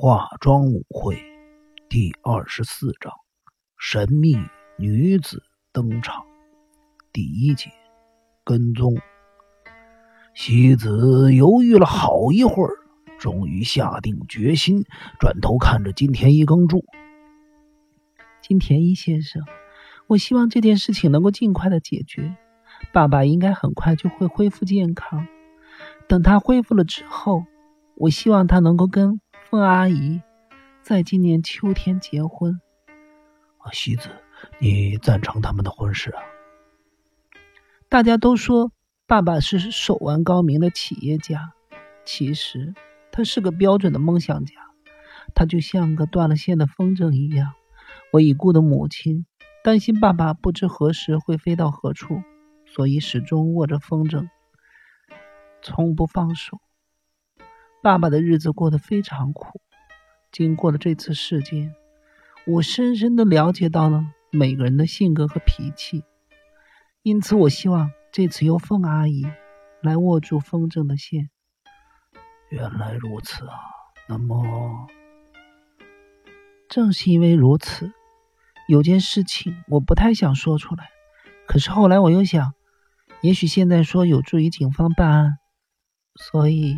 化妆舞会第二十四章：神秘女子登场。第一节：跟踪。西子犹豫了好一会儿，终于下定决心，转头看着金田一耕助：“金田一先生，我希望这件事情能够尽快的解决。爸爸应该很快就会恢复健康。等他恢复了之后，我希望他能够跟……”凤阿姨在今年秋天结婚。啊，西子，你赞成他们的婚事啊？大家都说爸爸是手腕高明的企业家，其实他是个标准的梦想家。他就像个断了线的风筝一样。我已故的母亲担心爸爸不知何时会飞到何处，所以始终握着风筝，从不放手。爸爸的日子过得非常苦。经过了这次事件，我深深的了解到了每个人的性格和脾气。因此，我希望这次由凤阿姨来握住风筝的线。原来如此啊！那么，正是因为如此，有件事情我不太想说出来。可是后来我又想，也许现在说有助于警方办案，所以。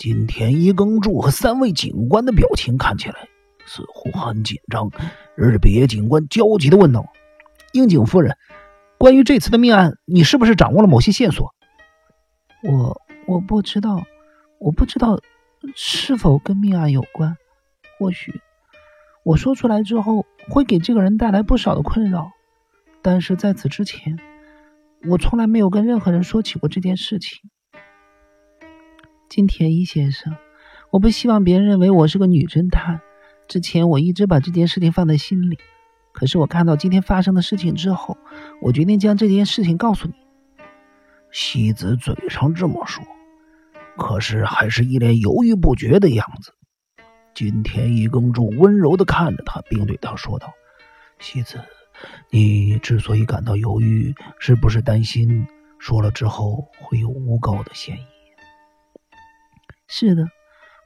金田一耕助和三位警官的表情看起来似乎很紧张。日别警官焦急的问道：“樱井夫人，关于这次的命案，你是不是掌握了某些线索？”“我我不知道，我不知道是否跟命案有关。或许我说出来之后会给这个人带来不少的困扰，但是在此之前，我从来没有跟任何人说起过这件事情。”金田一先生，我不希望别人认为我是个女侦探。之前我一直把这件事情放在心里，可是我看到今天发生的事情之后，我决定将这件事情告诉你。西子嘴上这么说，可是还是一脸犹豫不决的样子。金田一耕助温柔的看着他，并对他说道：“西子，你之所以感到犹豫，是不是担心说了之后会有诬告的嫌疑？”是的，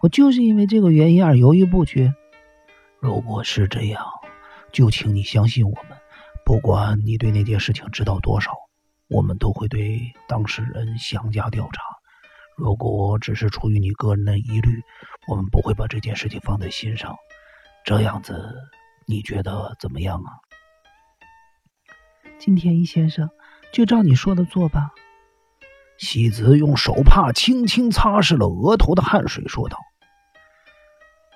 我就是因为这个原因而犹豫不决。如果是这样，就请你相信我们。不管你对那件事情知道多少，我们都会对当事人详加调查。如果只是出于你个人的疑虑，我们不会把这件事情放在心上。这样子，你觉得怎么样啊？金田一先生，就照你说的做吧。西子用手帕轻轻擦拭了额头的汗水，说道：“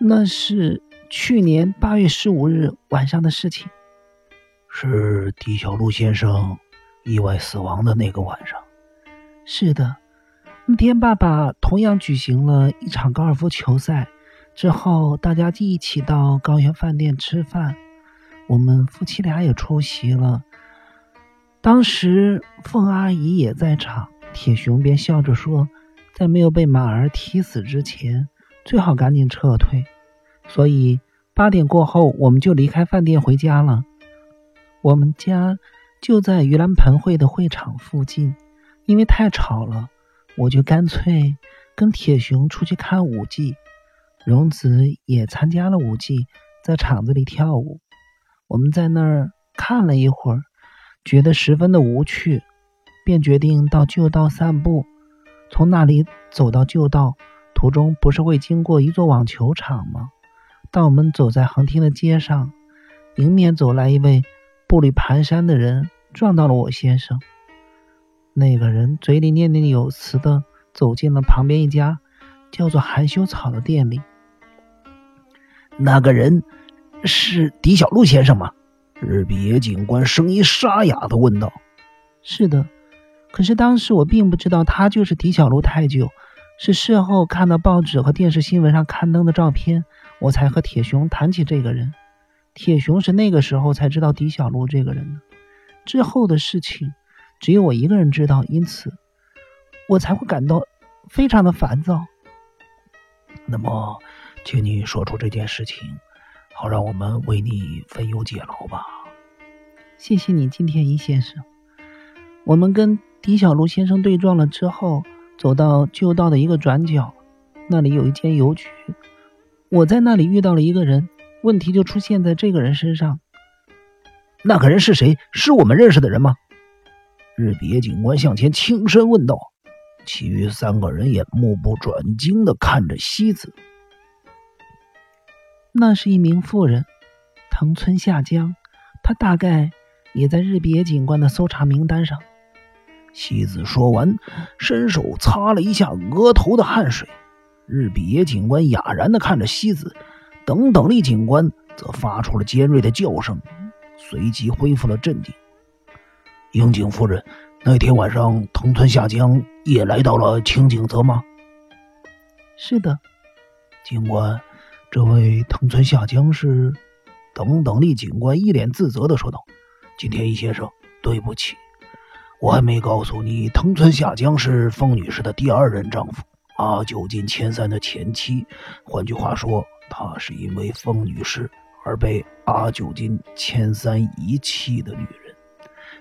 那是去年八月十五日晚上的事情，是狄小璐先生意外死亡的那个晚上。是的，那天爸爸同样举行了一场高尔夫球赛，之后大家一起到高原饭店吃饭，我们夫妻俩也出席了。当时凤阿姨也在场。”铁熊便笑着说：“在没有被马儿踢死之前，最好赶紧撤退。”所以八点过后，我们就离开饭店回家了。我们家就在盂兰盆会的会场附近，因为太吵了，我就干脆跟铁熊出去看舞技。荣子也参加了舞技，在场子里跳舞。我们在那儿看了一会儿，觉得十分的无趣。便决定到旧道散步，从那里走到旧道，途中不是会经过一座网球场吗？当我们走在横厅的街上，迎面走来一位步履蹒跚的人，撞到了我先生。那个人嘴里念念有词的走进了旁边一家叫做含羞草的店里。那个人是狄小璐先生吗？日比野警官声音沙哑的问道。是的。可是当时我并不知道他就是狄小璐太久，是事后看到报纸和电视新闻上刊登的照片，我才和铁熊谈起这个人。铁熊是那个时候才知道狄小璐这个人，之后的事情只有我一个人知道，因此我才会感到非常的烦躁。那么，请你说出这件事情，好让我们为你分忧解劳吧。谢谢你，金田一先生。我们跟。狄小璐先生对撞了之后，走到旧道的一个转角，那里有一间邮局。我在那里遇到了一个人，问题就出现在这个人身上。那个人是谁？是我们认识的人吗？日比野警官向前轻声问道。其余三个人也目不转睛的看着西子。那是一名妇人，藤村夏江，她大概也在日比野警官的搜查名单上。西子说完，伸手擦了一下额头的汗水。日比野警官哑然的看着西子，等等力警官则发出了尖锐的叫声，随即恢复了镇定。樱井夫人，那天晚上藤村夏江也来到了清景泽吗？是的，警官，这位藤村夏江是……等等力警官一脸自责的说道：“今天一先生，对不起，我还没告诉你，藤村夏江是凤女士的第二任丈夫。”阿久津千三的前妻，换句话说，她是因为风女士而被阿久津千三遗弃的女人。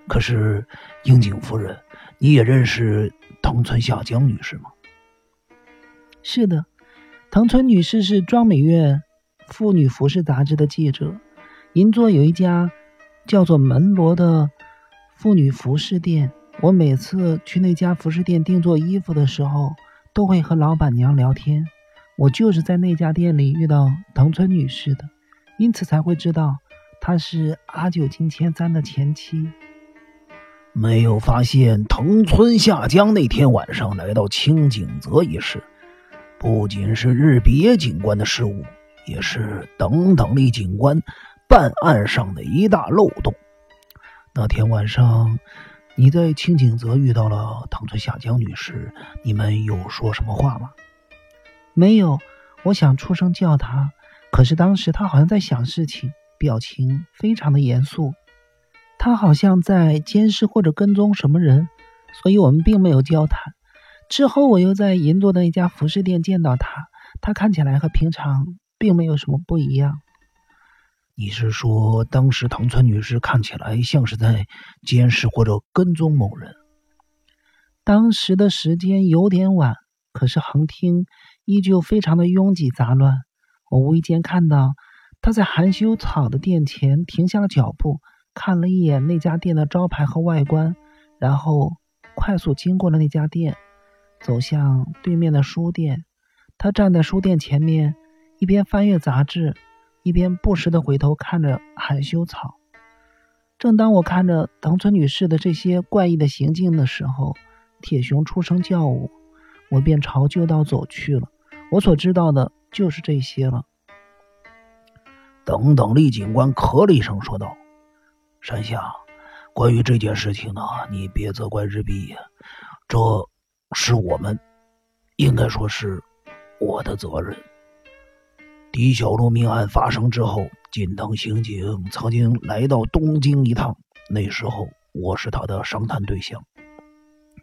可是，樱井夫人，你也认识藤村夏江女士吗？是的，藤村女士是庄美院妇女服饰杂志的记者。银座有一家叫做门罗的妇女服饰店，我每次去那家服饰店定做衣服的时候。都会和老板娘聊天，我就是在那家店里遇到藤村女士的，因此才会知道她是阿久津千三的前妻。没有发现藤村下江那天晚上来到清景泽一事，不仅是日别警官的失误，也是等等力警官办案上的一大漏洞。那天晚上。你在清景泽遇到了藤村夏江女士，你们有说什么话吗？没有，我想出声叫她，可是当时她好像在想事情，表情非常的严肃。她好像在监视或者跟踪什么人，所以我们并没有交谈。之后我又在银座的一家服饰店见到她，她看起来和平常并没有什么不一样。你是说，当时藤村女士看起来像是在监视或者跟踪某人？当时的时间有点晚，可是横厅依旧非常的拥挤杂乱。我无意间看到她在含羞草的店前停下了脚步，看了一眼那家店的招牌和外观，然后快速经过了那家店，走向对面的书店。她站在书店前面，一边翻阅杂志。一边不时的回头看着含羞草。正当我看着藤村女士的这些怪异的行径的时候，铁熊出声叫我，我便朝旧道走去了。我所知道的就是这些了。等等，厉警官咳了一声说道：“山下，关于这件事情呢，你别责怪日比，这是我们，应该说是我的责任。”李小璐命案发生之后，近藤刑警曾经来到东京一趟。那时候我是他的商谈对象。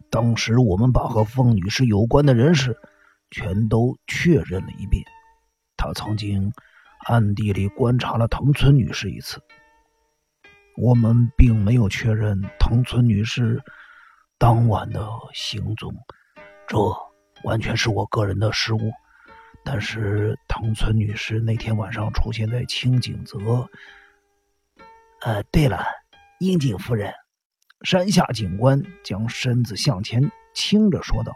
当时我们把和凤女士有关的人士全都确认了一遍。他曾经暗地里观察了藤村女士一次。我们并没有确认藤村女士当晚的行踪，这完全是我个人的失误。但是藤村女士那天晚上出现在清景泽。呃，对了，樱井夫人，山下警官将身子向前倾着说道：“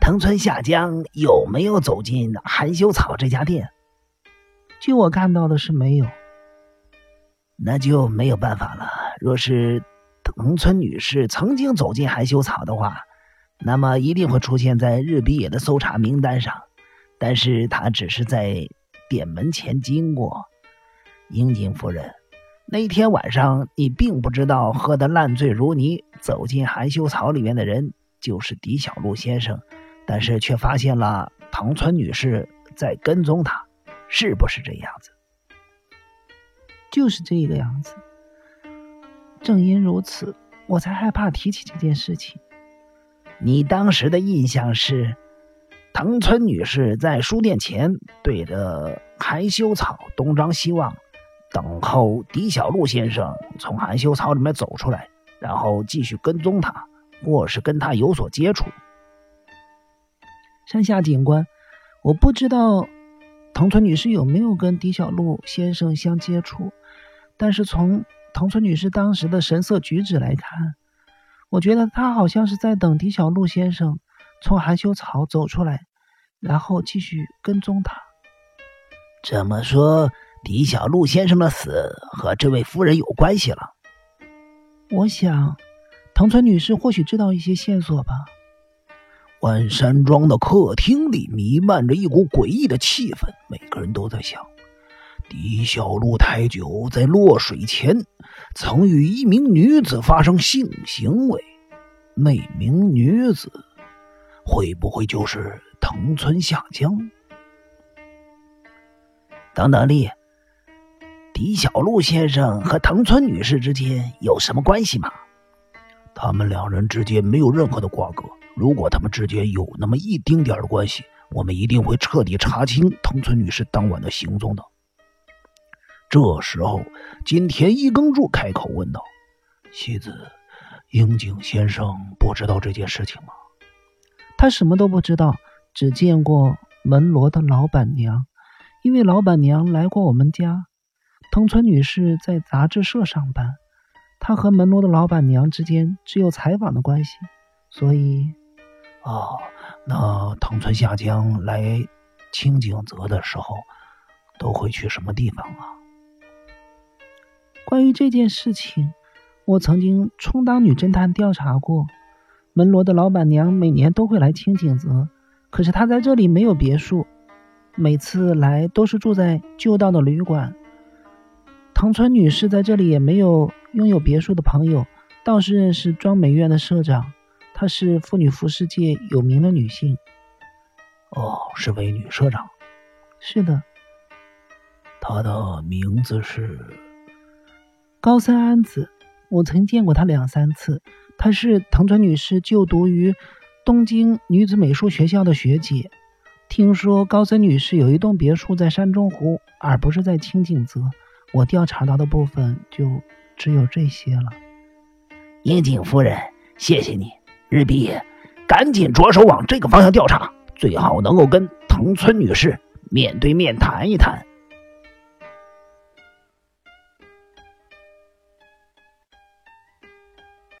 藤村下江有没有走进含羞草这家店？据我看到的是没有。那就没有办法了。若是藤村女士曾经走进含羞草的话。”那么一定会出现在日比野的搜查名单上，但是他只是在店门前经过。樱井夫人，那天晚上你并不知道喝得烂醉如泥走进含羞草里面的人就是狄小璐先生，但是却发现了藤村女士在跟踪他，是不是这样子？就是这个样子。正因如此，我才害怕提起这件事情。你当时的印象是，藤村女士在书店前对着含羞草东张西望，等候狄小璐先生从含羞草里面走出来，然后继续跟踪他，或是跟他有所接触。山下警官，我不知道藤村女士有没有跟狄小璐先生相接触，但是从藤村女士当时的神色举止来看，我觉得他好像是在等狄小璐先生从含羞草走出来，然后继续跟踪他。这么说，狄小璐先生的死和这位夫人有关系了？我想，藤村女士或许知道一些线索吧。万山庄的客厅里弥漫着一股诡异的气氛，每个人都在想：狄小璐太久在落水前曾与一名女子发生性行为，那名女子会不会就是藤村夏江？等等，丽，狄小璐先生和藤村女士之间有什么关系吗？他们两人之间没有任何的瓜葛。如果他们之间有那么一丁点的关系，我们一定会彻底查清藤村女士当晚的行踪的。这时候，金田一耕助开口问道：“西子，樱井先生不知道这件事情吗？”他什么都不知道，只见过门罗的老板娘，因为老板娘来过我们家。藤村女士在杂志社上班，她和门罗的老板娘之间只有采访的关系，所以。哦，那藤村下江来清景泽的时候，都会去什么地方啊？关于这件事情，我曾经充当女侦探调查过。门罗的老板娘每年都会来清景泽，可是她在这里没有别墅，每次来都是住在旧道的旅馆。唐川女士在这里也没有拥有别墅的朋友，倒是认识庄美院的社长。她是妇女服饰界有名的女性。哦，是位女社长。是的。她的名字是高森安子。我曾见过她两三次。她是藤村女士就读于东京女子美术学校的学姐。听说高森女士有一栋别墅在山中湖，而不是在清景泽。我调查到的部分就只有这些了。樱井夫人，谢谢你。日比，赶紧着手往这个方向调查，最好能够跟藤村女士面对面谈一谈。